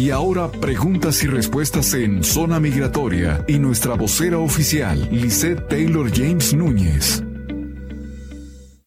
Y ahora preguntas y respuestas en Zona Migratoria y nuestra vocera oficial, Lisette Taylor James Núñez.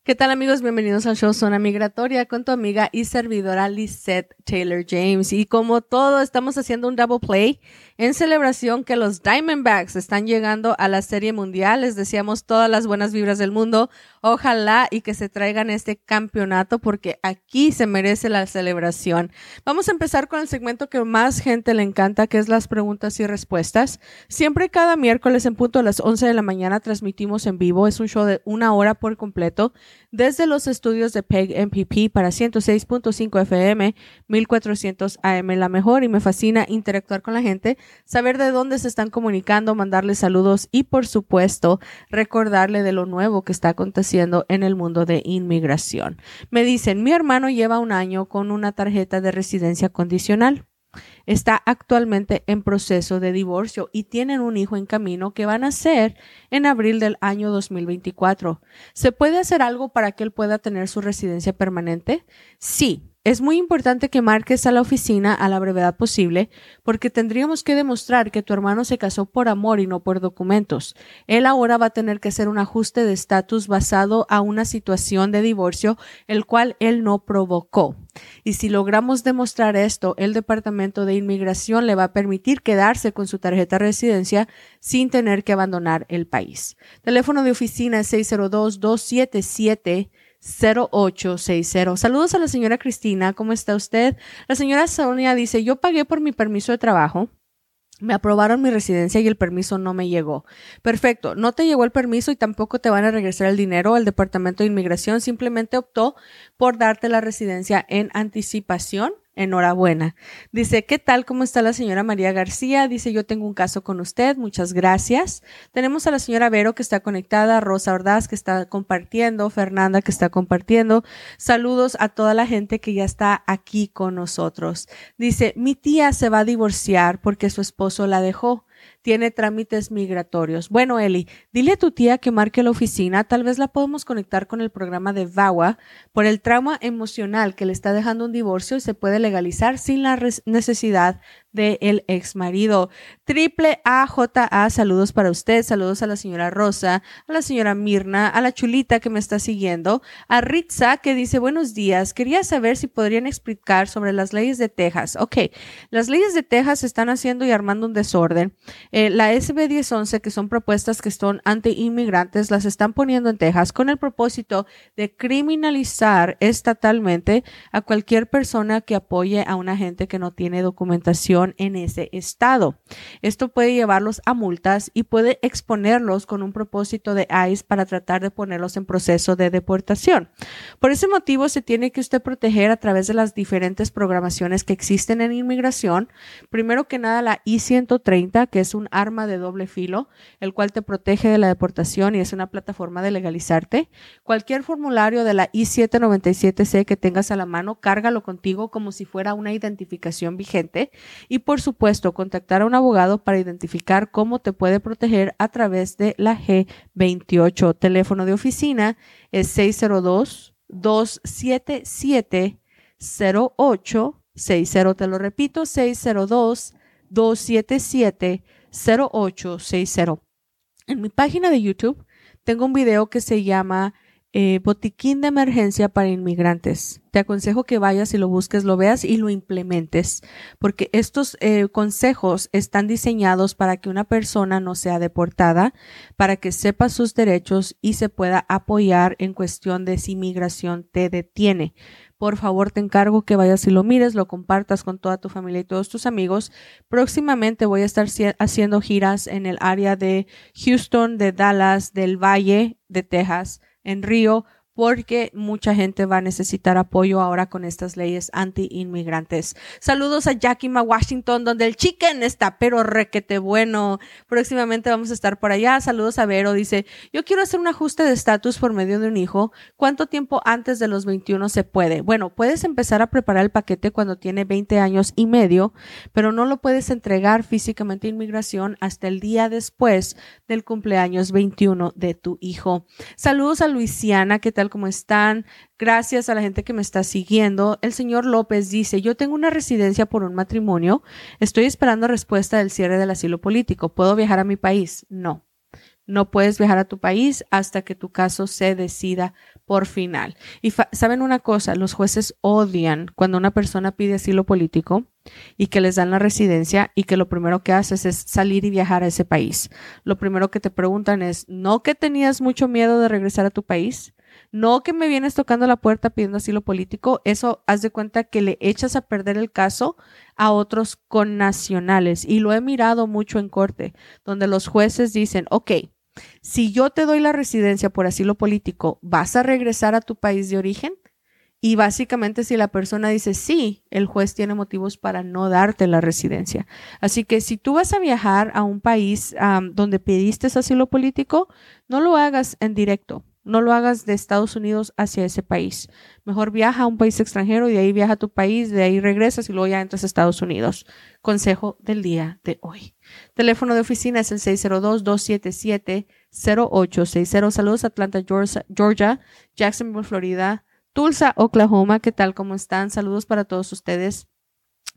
¿Qué tal amigos? Bienvenidos al show Zona Migratoria con tu amiga y servidora Lisette Taylor James. Y como todo, estamos haciendo un double play en celebración que los Diamondbacks están llegando a la Serie Mundial. Les deseamos todas las buenas vibras del mundo. Ojalá y que se traigan este campeonato porque aquí se merece la celebración. Vamos a empezar con el segmento que más gente le encanta, que es las preguntas y respuestas. Siempre cada miércoles en punto a las 11 de la mañana transmitimos en vivo. Es un show de una hora por completo desde los estudios de PEG MPP para 106.5 FM, 1400 AM, la mejor, y me fascina interactuar con la gente, saber de dónde se están comunicando, mandarles saludos y, por supuesto, recordarle de lo nuevo que está aconteciendo en el mundo de inmigración. Me dicen, mi hermano lleva un año con una tarjeta de residencia condicional está actualmente en proceso de divorcio y tienen un hijo en camino que van a ser en abril del año 2024. ¿Se puede hacer algo para que él pueda tener su residencia permanente? Sí, es muy importante que marques a la oficina a la brevedad posible porque tendríamos que demostrar que tu hermano se casó por amor y no por documentos. Él ahora va a tener que hacer un ajuste de estatus basado a una situación de divorcio el cual él no provocó. Y si logramos demostrar esto, el Departamento de Inmigración le va a permitir quedarse con su tarjeta de residencia sin tener que abandonar el país. Teléfono de oficina es 602 277 0860. Saludos a la señora Cristina, ¿cómo está usted? La señora Sonia dice, yo pagué por mi permiso de trabajo. Me aprobaron mi residencia y el permiso no me llegó. Perfecto, no te llegó el permiso y tampoco te van a regresar el dinero. El Departamento de Inmigración simplemente optó por darte la residencia en anticipación Enhorabuena. Dice, ¿qué tal? ¿Cómo está la señora María García? Dice, yo tengo un caso con usted. Muchas gracias. Tenemos a la señora Vero que está conectada, Rosa Ordaz que está compartiendo, Fernanda que está compartiendo. Saludos a toda la gente que ya está aquí con nosotros. Dice, mi tía se va a divorciar porque su esposo la dejó tiene trámites migratorios. Bueno, Eli, dile a tu tía que marque la oficina. Tal vez la podemos conectar con el programa de VAWA por el trauma emocional que le está dejando un divorcio y se puede legalizar sin la necesidad de el ex marido. Triple AJA, saludos para usted, saludos a la señora Rosa, a la señora Mirna, a la chulita que me está siguiendo, a Ritza que dice buenos días, quería saber si podrían explicar sobre las leyes de Texas. Ok, las leyes de Texas están haciendo y armando un desorden. Eh, la SB 1011, que son propuestas que son anti-inmigrantes, las están poniendo en Texas con el propósito de criminalizar estatalmente a cualquier persona que apoye a una gente que no tiene documentación en ese estado. Esto puede llevarlos a multas y puede exponerlos con un propósito de ICE para tratar de ponerlos en proceso de deportación. Por ese motivo se tiene que usted proteger a través de las diferentes programaciones que existen en inmigración. Primero que nada la I-130, que es un arma de doble filo, el cual te protege de la deportación y es una plataforma de legalizarte. Cualquier formulario de la I-797C que tengas a la mano, cárgalo contigo como si fuera una identificación vigente y por supuesto contactar a un abogado para identificar cómo te puede proteger a través de la G28. Teléfono de oficina es 602 277 0860. Te lo repito, 602 277 0860. En mi página de YouTube tengo un video que se llama eh, botiquín de emergencia para inmigrantes. Te aconsejo que vayas y lo busques, lo veas y lo implementes, porque estos eh, consejos están diseñados para que una persona no sea deportada, para que sepa sus derechos y se pueda apoyar en cuestión de si inmigración te detiene. Por favor, te encargo que vayas y lo mires, lo compartas con toda tu familia y todos tus amigos. Próximamente voy a estar haciendo giras en el área de Houston, de Dallas, del Valle de Texas en Río porque mucha gente va a necesitar apoyo ahora con estas leyes anti-inmigrantes. Saludos a Yakima, Washington, donde el chicken está pero requete bueno. Próximamente vamos a estar por allá. Saludos a Vero, dice, yo quiero hacer un ajuste de estatus por medio de un hijo. ¿Cuánto tiempo antes de los 21 se puede? Bueno, puedes empezar a preparar el paquete cuando tiene 20 años y medio, pero no lo puedes entregar físicamente a inmigración hasta el día después del cumpleaños 21 de tu hijo. Saludos a Luisiana, que te como están? Gracias a la gente que me está siguiendo. El señor López dice, yo tengo una residencia por un matrimonio. Estoy esperando respuesta del cierre del asilo político. ¿Puedo viajar a mi país? No. No puedes viajar a tu país hasta que tu caso se decida por final. Y saben una cosa, los jueces odian cuando una persona pide asilo político y que les dan la residencia y que lo primero que haces es salir y viajar a ese país. Lo primero que te preguntan es, ¿no que tenías mucho miedo de regresar a tu país? No que me vienes tocando la puerta pidiendo asilo político, eso haz de cuenta que le echas a perder el caso a otros connacionales. Y lo he mirado mucho en corte, donde los jueces dicen, ok, si yo te doy la residencia por asilo político, ¿vas a regresar a tu país de origen? Y básicamente si la persona dice sí, el juez tiene motivos para no darte la residencia. Así que si tú vas a viajar a un país donde pediste asilo político, no lo hagas en directo. No lo hagas de Estados Unidos hacia ese país. Mejor viaja a un país extranjero y de ahí viaja a tu país, de ahí regresas y luego ya entras a Estados Unidos. Consejo del día de hoy. Teléfono de oficina es el 602-277-0860. Saludos Atlanta, Georgia, Jacksonville, Florida, Tulsa, Oklahoma. ¿Qué tal? ¿Cómo están? Saludos para todos ustedes.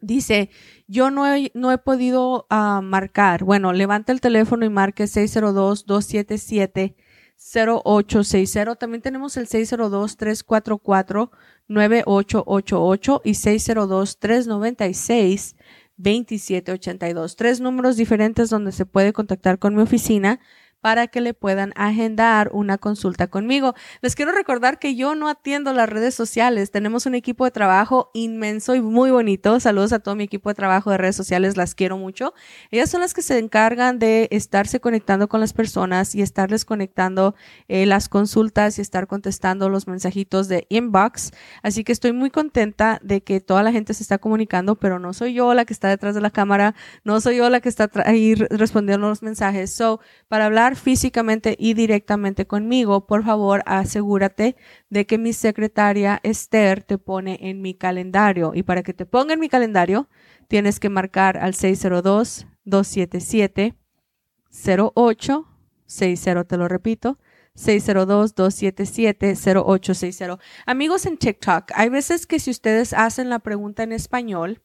Dice, yo no he, podido uh, marcar. Bueno, levanta el teléfono y marque 602-277 0860. También tenemos el 602-344-9888 y 602-396-2782. Tres números diferentes donde se puede contactar con mi oficina para que le puedan agendar una consulta conmigo. Les quiero recordar que yo no atiendo las redes sociales. Tenemos un equipo de trabajo inmenso y muy bonito. Saludos a todo mi equipo de trabajo de redes sociales. Las quiero mucho. Ellas son las que se encargan de estarse conectando con las personas y estarles conectando eh, las consultas y estar contestando los mensajitos de inbox. Así que estoy muy contenta de que toda la gente se está comunicando, pero no soy yo la que está detrás de la cámara. No soy yo la que está ahí respondiendo los mensajes. So, para hablar físicamente y directamente conmigo, por favor asegúrate de que mi secretaria Esther te pone en mi calendario. Y para que te ponga en mi calendario, tienes que marcar al 602-277-0860. Te lo repito. 602-277-0860. Amigos en TikTok, hay veces que si ustedes hacen la pregunta en español,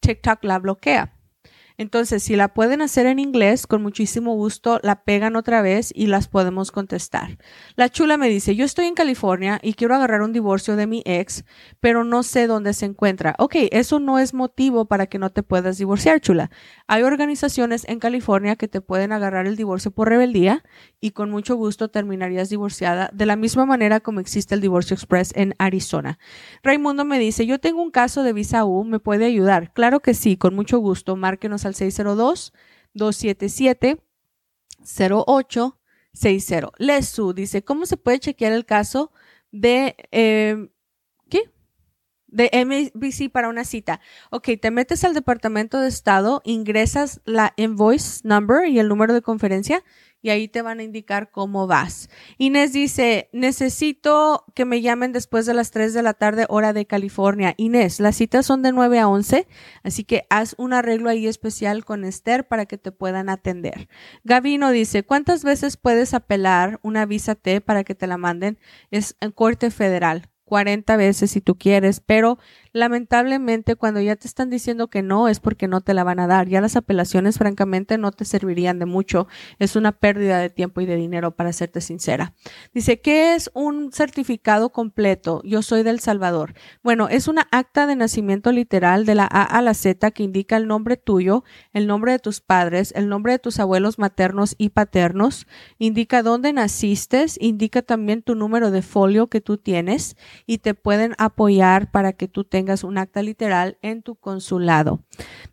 TikTok la bloquea. Entonces, si la pueden hacer en inglés, con muchísimo gusto la pegan otra vez y las podemos contestar. La chula me dice, yo estoy en California y quiero agarrar un divorcio de mi ex, pero no sé dónde se encuentra. Ok, eso no es motivo para que no te puedas divorciar, chula. Hay organizaciones en California que te pueden agarrar el divorcio por rebeldía y con mucho gusto terminarías divorciada de la misma manera como existe el divorcio express en Arizona. Raimundo me dice, yo tengo un caso de visa U, ¿me puede ayudar? Claro que sí, con mucho gusto. Márquenos al 602-277-0860. Lesu dice, ¿cómo se puede chequear el caso de... Eh, ¿Qué? de MBC para una cita. Ok, te metes al Departamento de Estado, ingresas la invoice number y el número de conferencia y ahí te van a indicar cómo vas. Inés dice, necesito que me llamen después de las 3 de la tarde hora de California. Inés, las citas son de 9 a 11, así que haz un arreglo ahí especial con Esther para que te puedan atender. Gavino dice, ¿cuántas veces puedes apelar una visa T para que te la manden? Es en corte federal. 40 veces si tú quieres, pero lamentablemente cuando ya te están diciendo que no es porque no te la van a dar. Ya las apelaciones francamente no te servirían de mucho. Es una pérdida de tiempo y de dinero para serte sincera. Dice, ¿qué es un certificado completo? Yo soy del Salvador. Bueno, es una acta de nacimiento literal de la A a la Z que indica el nombre tuyo, el nombre de tus padres, el nombre de tus abuelos maternos y paternos, indica dónde naciste, indica también tu número de folio que tú tienes y te pueden apoyar para que tú tengas un acta literal en tu consulado.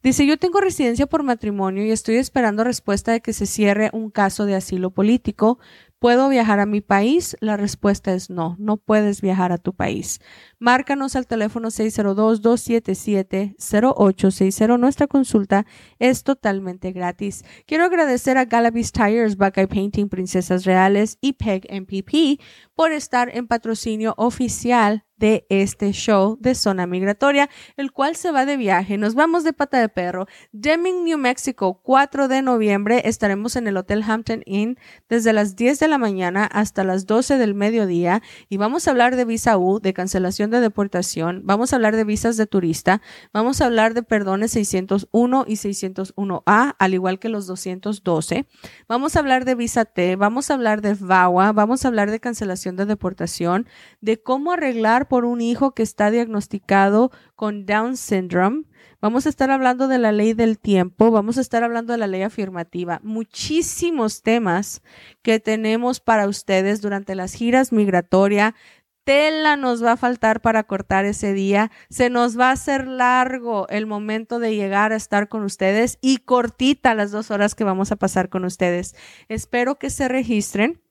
Dice, yo tengo residencia por matrimonio y estoy esperando respuesta de que se cierre un caso de asilo político. ¿Puedo viajar a mi país? La respuesta es no, no puedes viajar a tu país. Márcanos al teléfono 602-277-0860. Nuestra consulta es totalmente gratis. Quiero agradecer a Galavis Tires, Buckeye Painting, Princesas Reales y PEG MPP por estar en patrocinio oficial de este show de Zona Migratoria, el cual se va de viaje. Nos vamos de pata de perro. Deming, New Mexico, 4 de noviembre. Estaremos en el Hotel Hampton Inn desde las 10 de la mañana hasta las 12 del mediodía y vamos a hablar de visa U, de cancelación de deportación. Vamos a hablar de visas de turista. Vamos a hablar de perdones 601 y 601A, al igual que los 212. Vamos a hablar de visa T. Vamos a hablar de VAWA. Vamos a hablar de cancelación de deportación, de cómo arreglar por un hijo que está diagnosticado con Down syndrome. Vamos a estar hablando de la ley del tiempo, vamos a estar hablando de la ley afirmativa, muchísimos temas que tenemos para ustedes durante las giras migratoria. Tela nos va a faltar para cortar ese día. Se nos va a hacer largo el momento de llegar a estar con ustedes y cortita las dos horas que vamos a pasar con ustedes. Espero que se registren.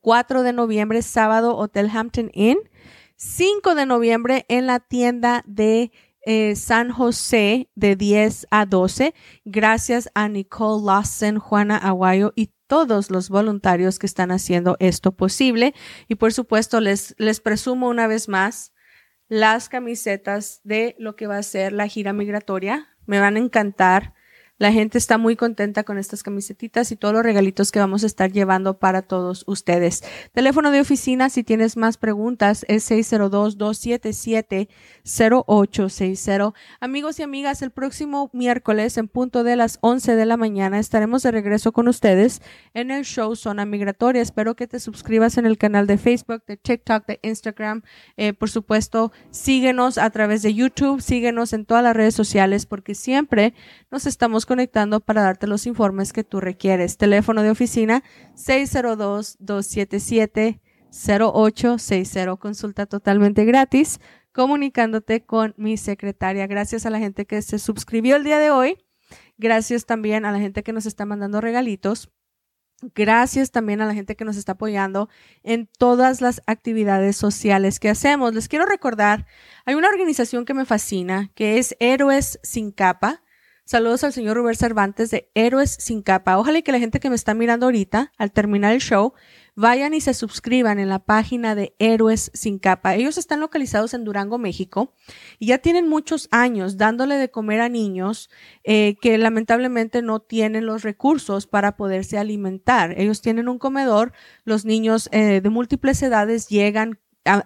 4 eh, de noviembre, sábado, Hotel Hampton Inn. 5 de noviembre en la tienda de eh, San José de 10 a 12. Gracias a Nicole Lawson, Juana Aguayo y todos los voluntarios que están haciendo esto posible. Y por supuesto, les, les presumo una vez más las camisetas de lo que va a ser la gira migratoria. Me van a encantar. La gente está muy contenta con estas camisetitas y todos los regalitos que vamos a estar llevando para todos ustedes. Teléfono de oficina, si tienes más preguntas, es 602-277-0860. Amigos y amigas, el próximo miércoles en punto de las 11 de la mañana estaremos de regreso con ustedes en el show Zona Migratoria. Espero que te suscribas en el canal de Facebook, de TikTok, de Instagram. Eh, por supuesto, síguenos a través de YouTube, síguenos en todas las redes sociales porque siempre nos estamos conectando para darte los informes que tú requieres. Teléfono de oficina 602-277-0860. Consulta totalmente gratis comunicándote con mi secretaria. Gracias a la gente que se suscribió el día de hoy. Gracias también a la gente que nos está mandando regalitos. Gracias también a la gente que nos está apoyando en todas las actividades sociales que hacemos. Les quiero recordar, hay una organización que me fascina, que es Héroes sin capa. Saludos al señor Rubén Cervantes de Héroes sin capa. Ojalá que la gente que me está mirando ahorita, al terminar el show, vayan y se suscriban en la página de Héroes sin capa. Ellos están localizados en Durango, México, y ya tienen muchos años dándole de comer a niños eh, que lamentablemente no tienen los recursos para poderse alimentar. Ellos tienen un comedor, los niños eh, de múltiples edades llegan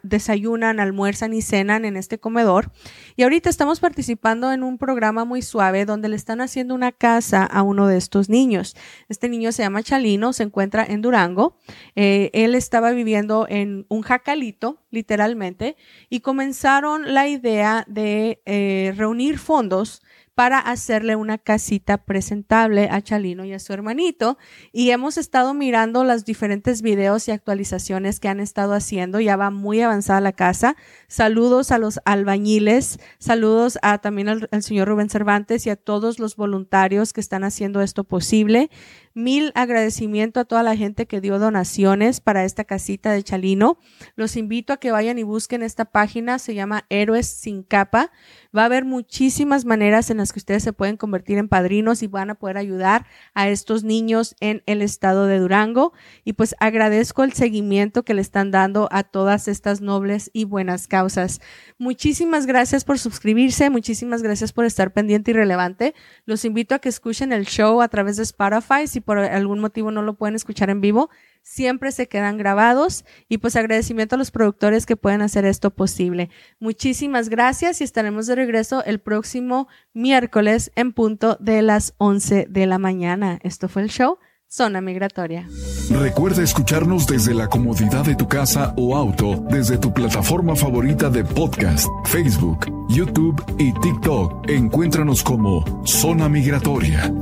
desayunan, almuerzan y cenan en este comedor. Y ahorita estamos participando en un programa muy suave donde le están haciendo una casa a uno de estos niños. Este niño se llama Chalino, se encuentra en Durango. Eh, él estaba viviendo en un jacalito, literalmente, y comenzaron la idea de eh, reunir fondos para hacerle una casita presentable a Chalino y a su hermanito. Y hemos estado mirando los diferentes videos y actualizaciones que han estado haciendo. Ya va muy avanzada la casa. Saludos a los albañiles, saludos a también al, al señor Rubén Cervantes y a todos los voluntarios que están haciendo esto posible. Mil agradecimiento a toda la gente que dio donaciones para esta casita de Chalino. Los invito a que vayan y busquen esta página, se llama Héroes sin capa. Va a haber muchísimas maneras en las que ustedes se pueden convertir en padrinos y van a poder ayudar a estos niños en el estado de Durango. Y pues agradezco el seguimiento que le están dando a todas estas nobles y buenas causas. Muchísimas gracias por suscribirse, muchísimas gracias por estar pendiente y relevante. Los invito a que escuchen el show a través de Spotify. Si por algún motivo no lo pueden escuchar en vivo, siempre se quedan grabados y pues agradecimiento a los productores que pueden hacer esto posible. Muchísimas gracias y estaremos de regreso el próximo miércoles en punto de las 11 de la mañana. Esto fue el show Zona Migratoria. Recuerda escucharnos desde la comodidad de tu casa o auto, desde tu plataforma favorita de podcast, Facebook, YouTube y TikTok. Encuéntranos como Zona Migratoria.